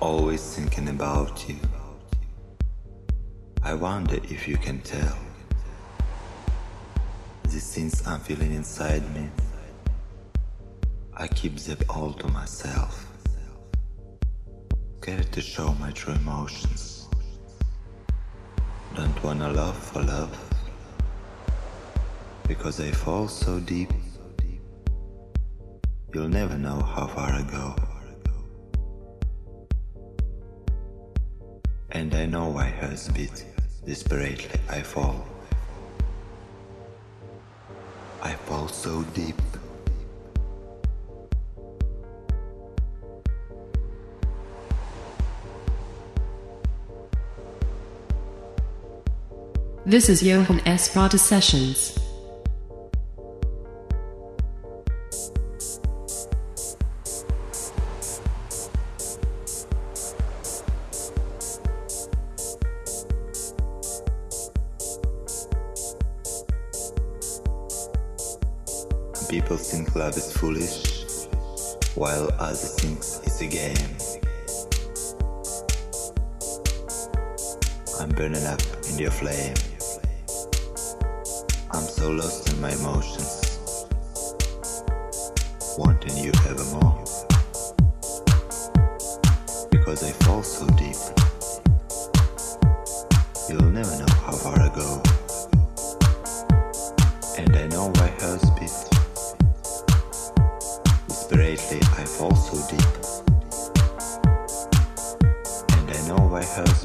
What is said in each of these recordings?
always thinking about you. I wonder if you can tell the things I'm feeling inside me. I keep them all to myself. Scared to show my true emotions. Don't wanna love for love. Because I fall so deep. You'll never know how far I go. And I know why hurts beat. Desperately I fall. I fall so deep. This is Johan S. Prada Sessions. Foolish, while others think it's a game. I'm burning up in your flame. I'm so lost in my emotions, wanting you evermore. Because I fall so deep, you'll never know how far I go. And I know why Desperately, I fall so deep. And I know why hers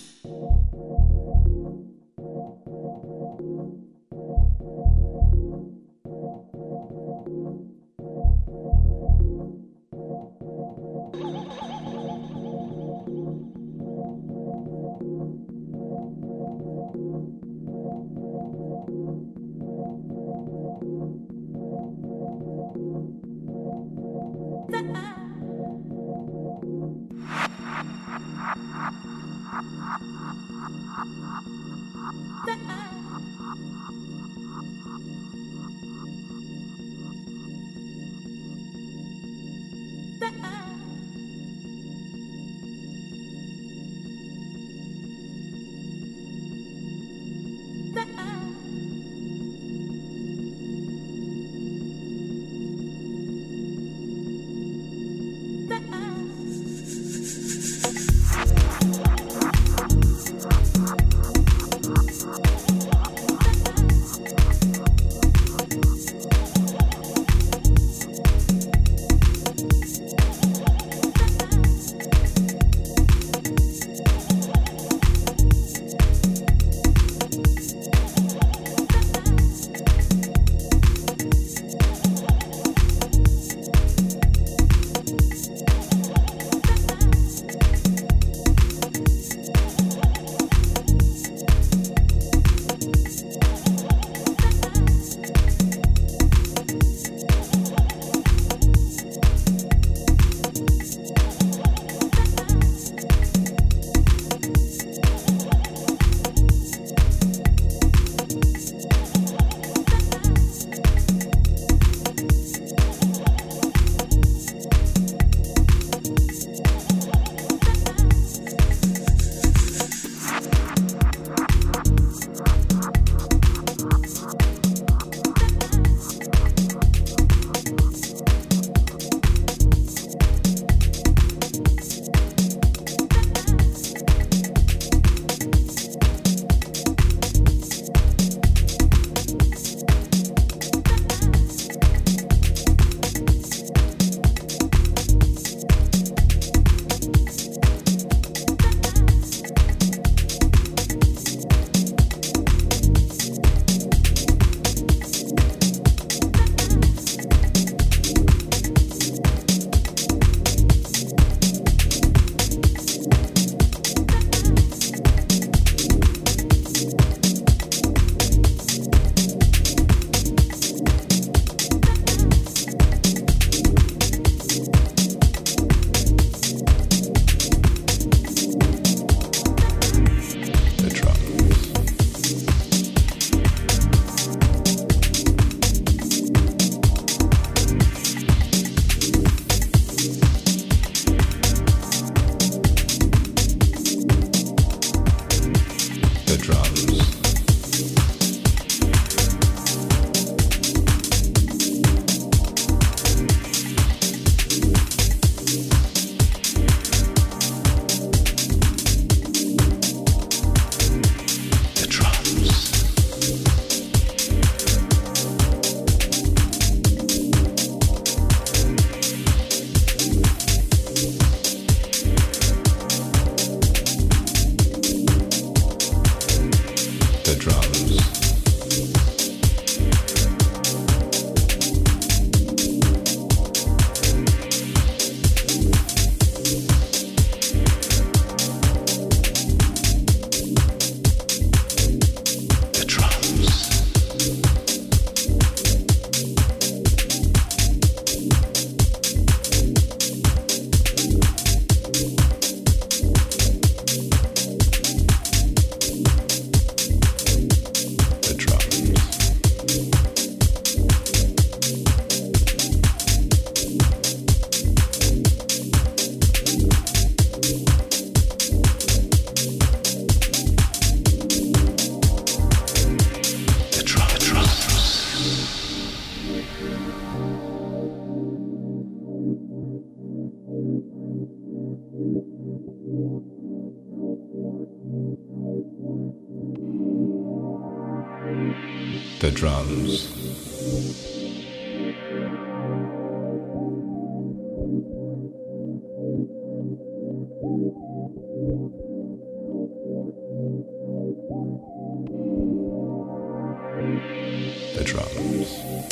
Drums.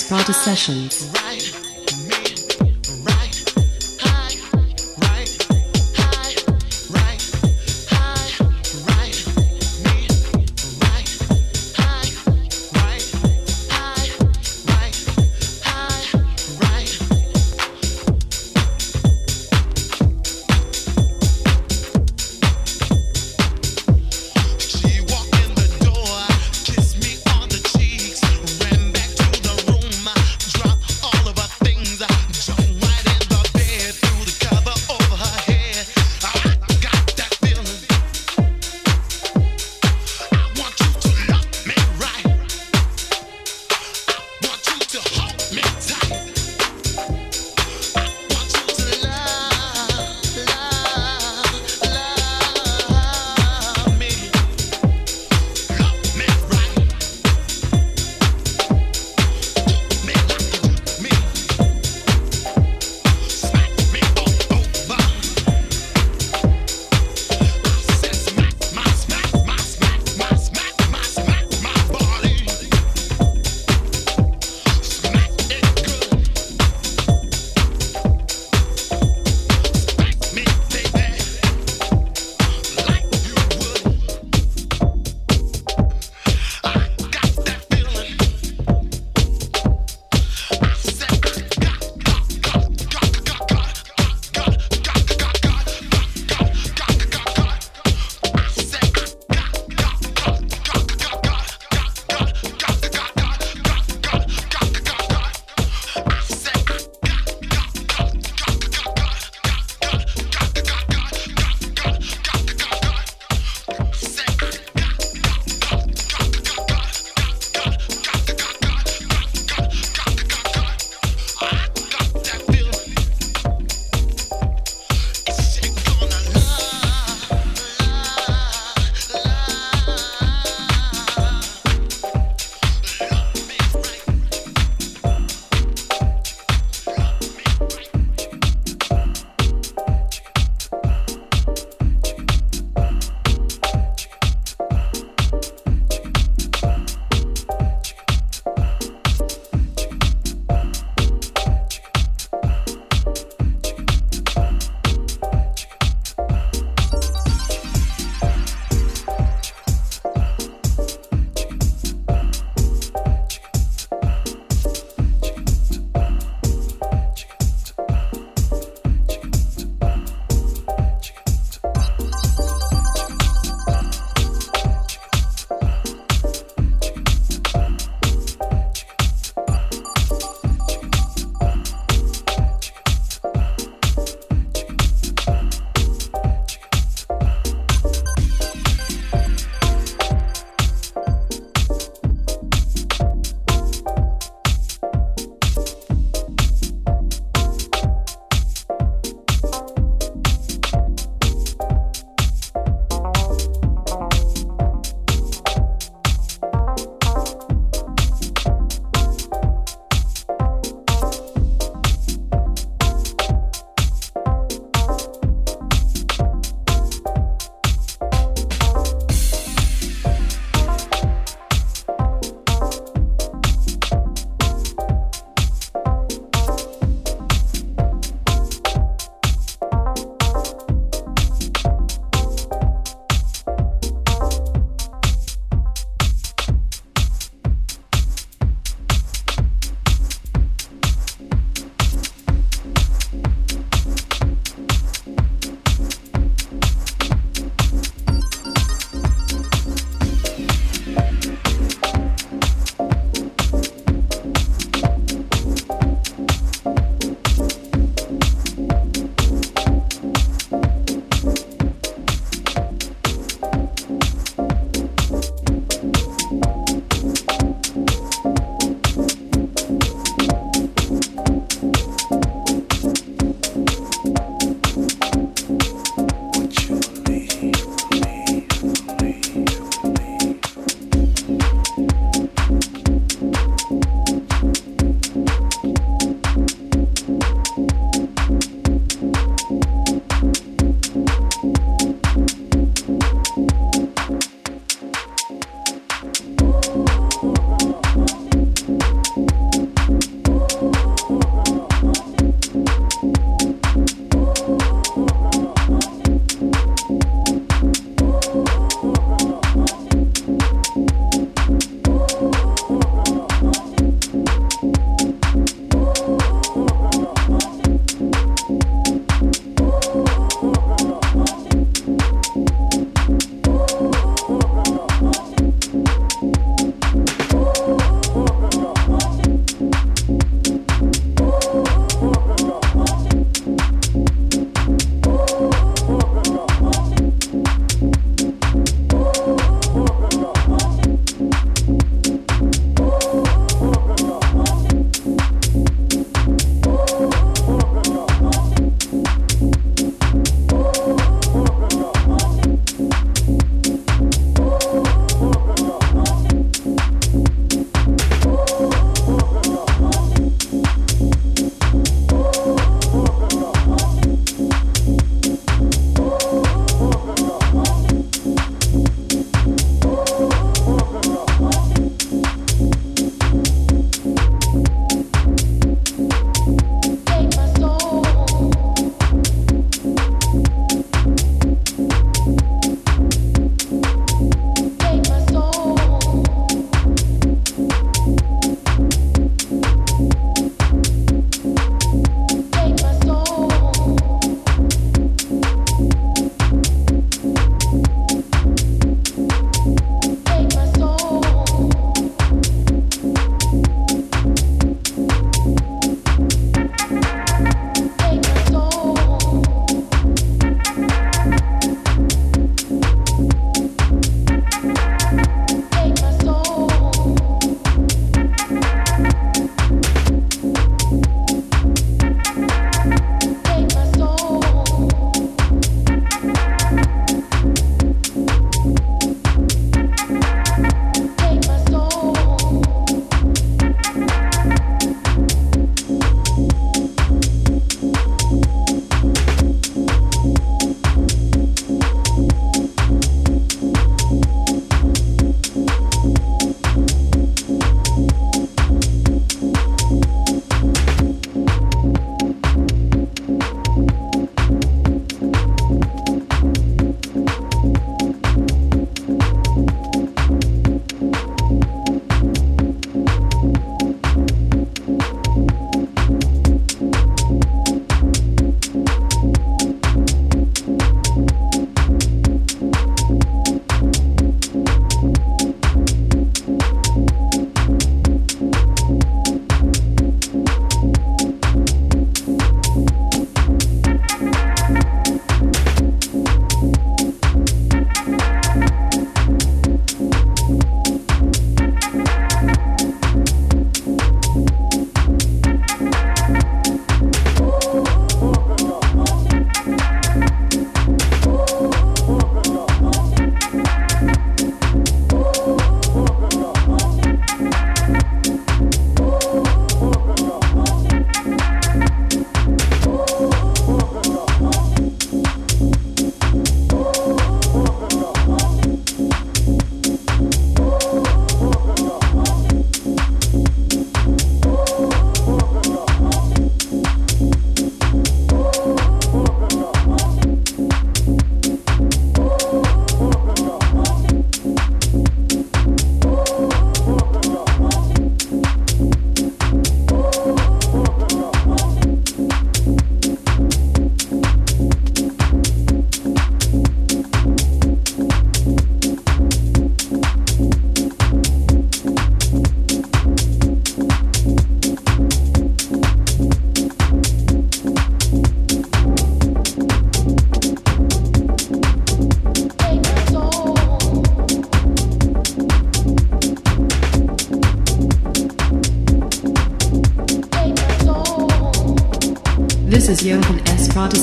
Johan Esparta Sessions.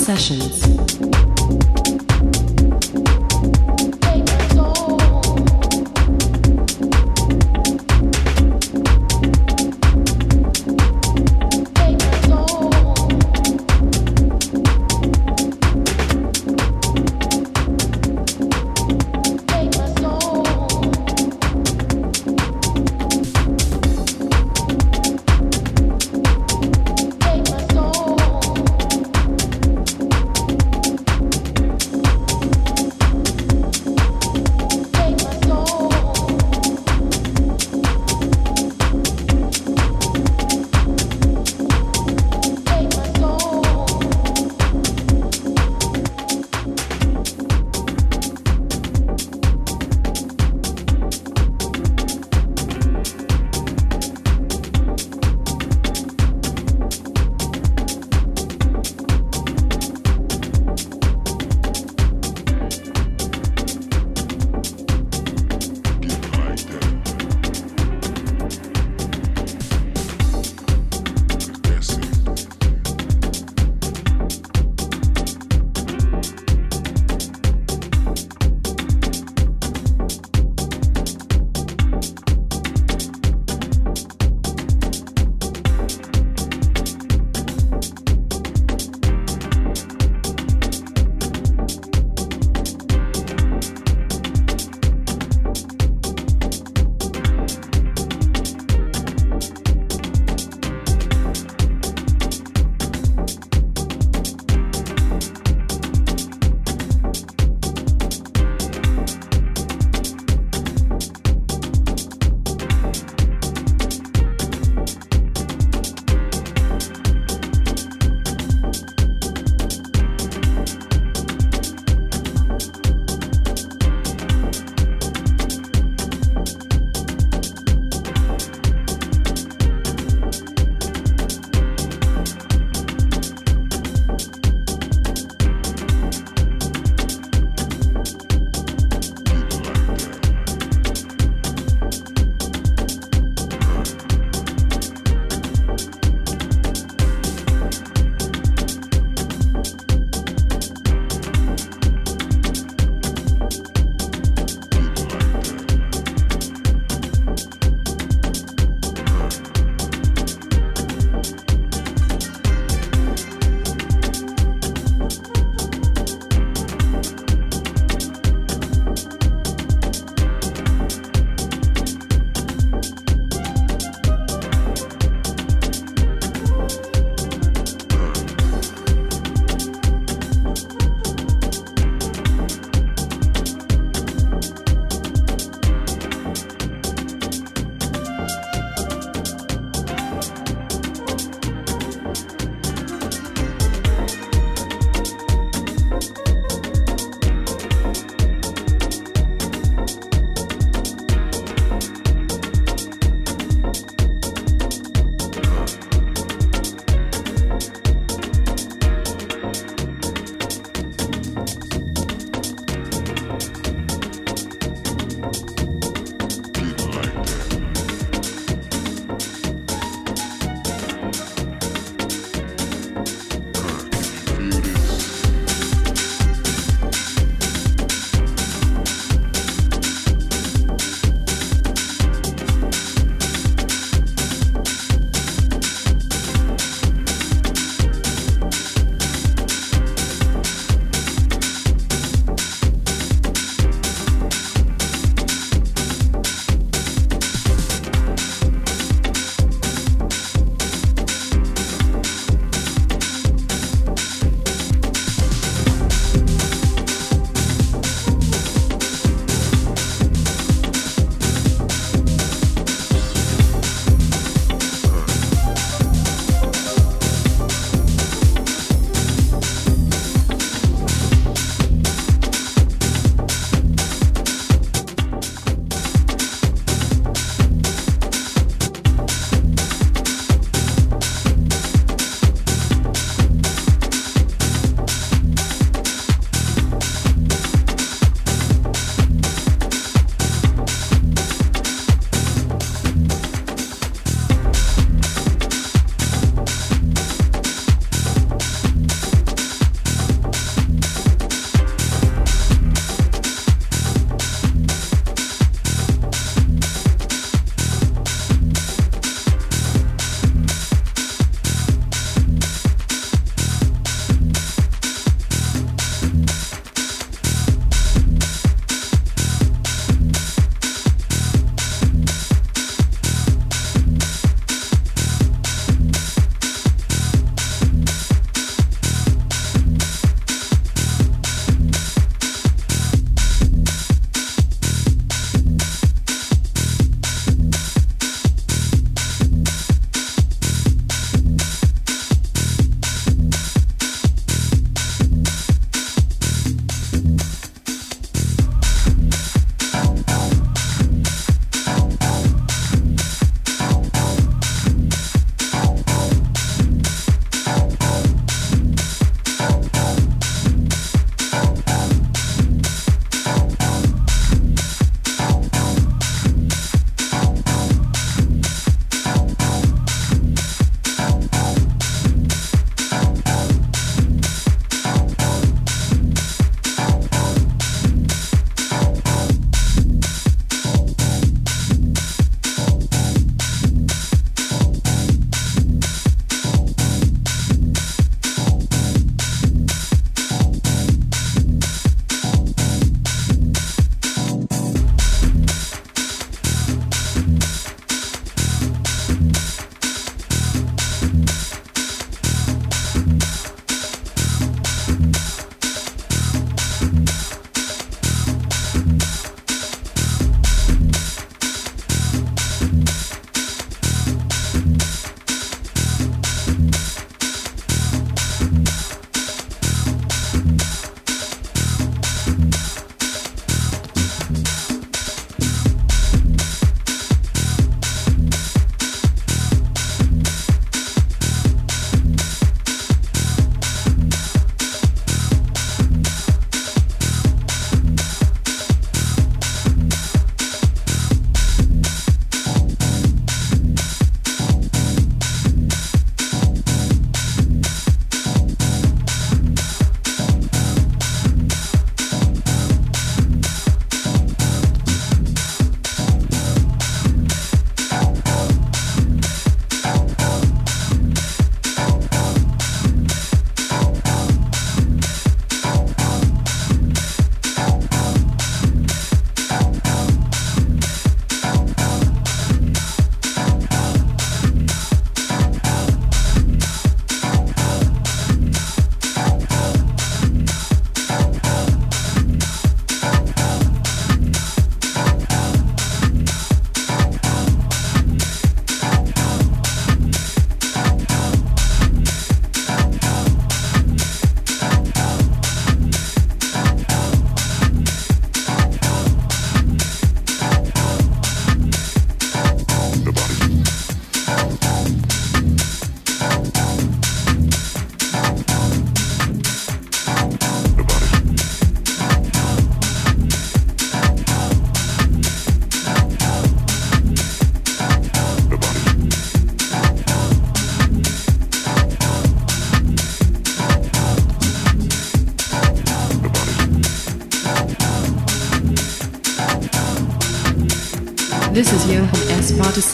Esparta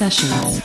Sessions.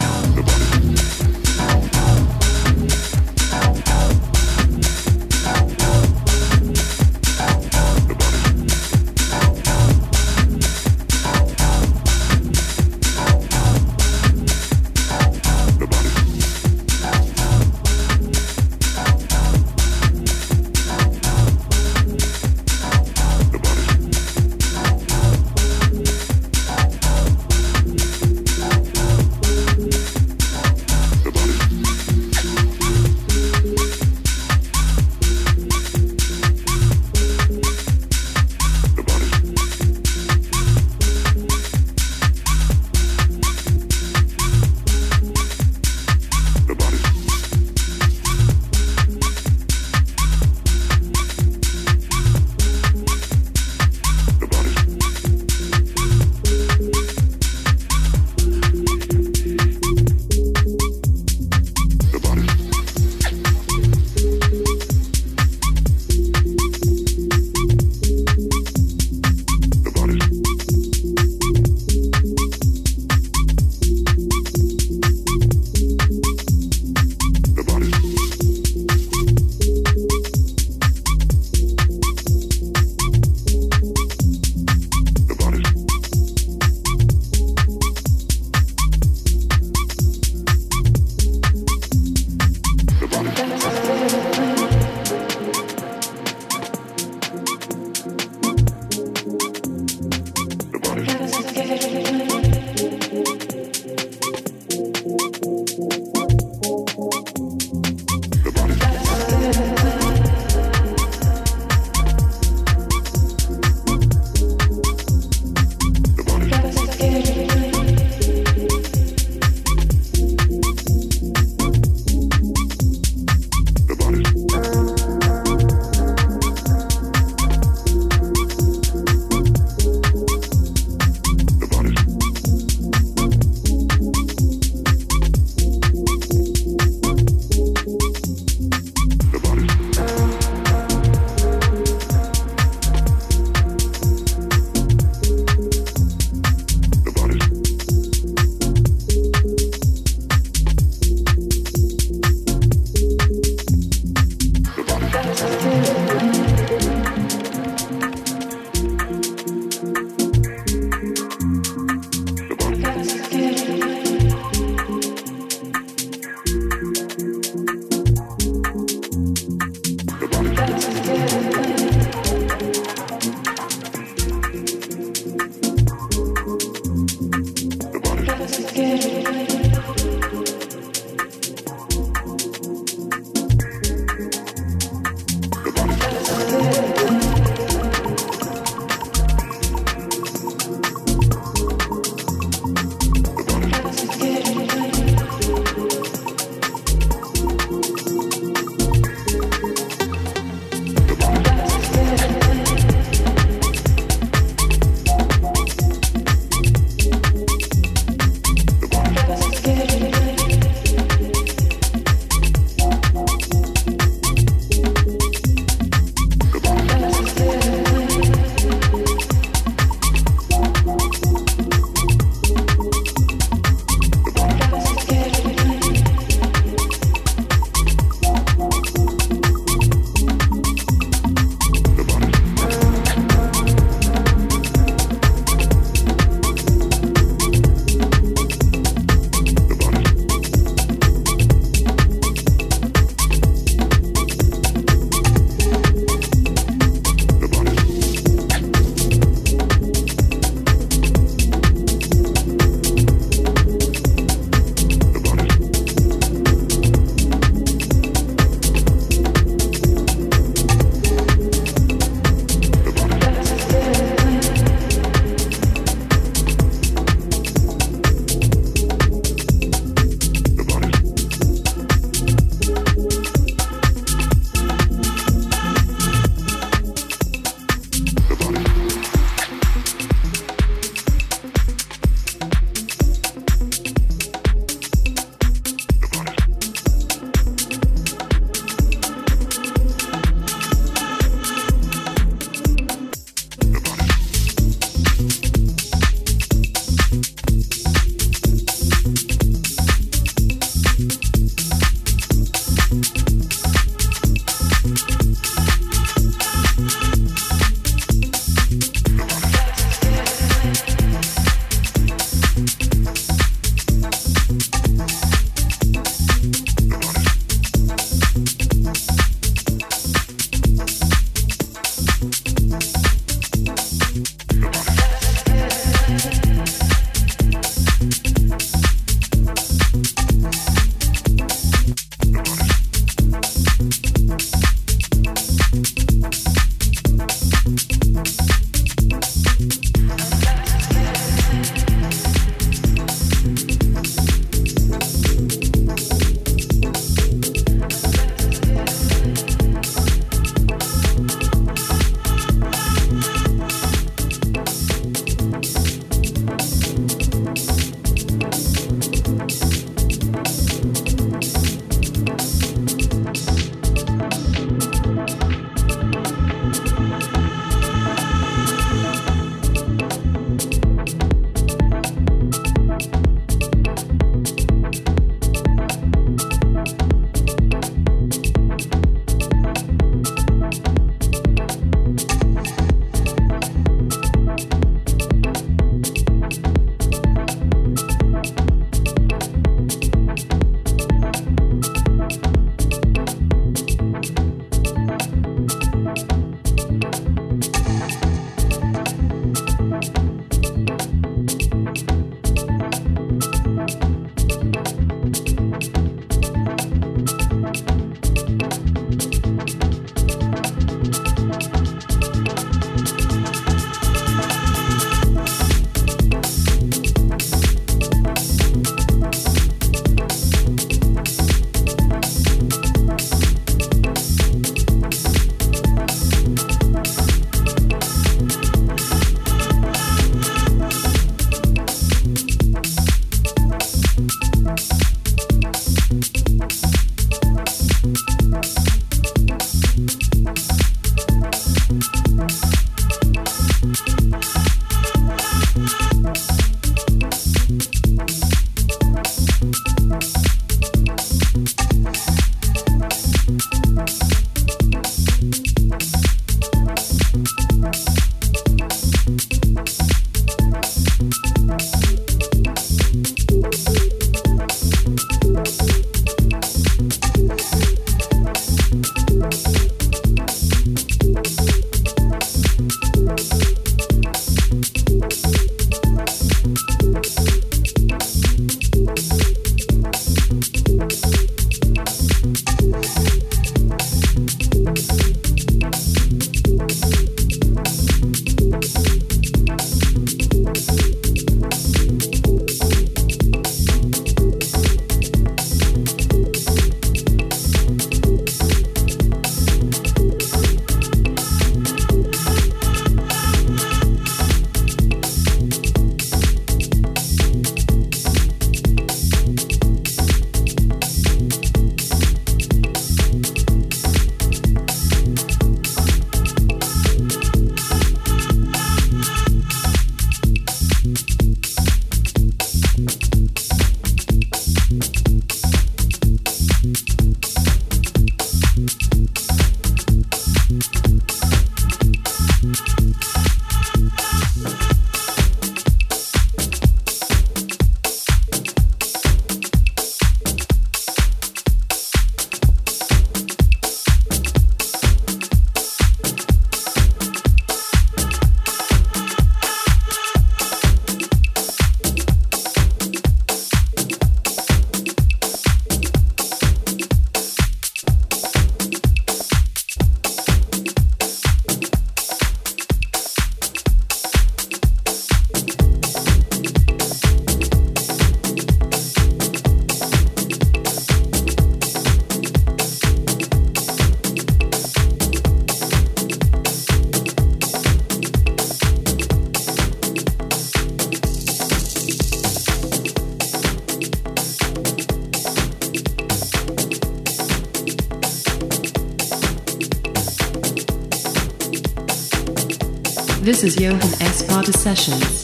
This is Johan S. Party Sessions.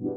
Yeah.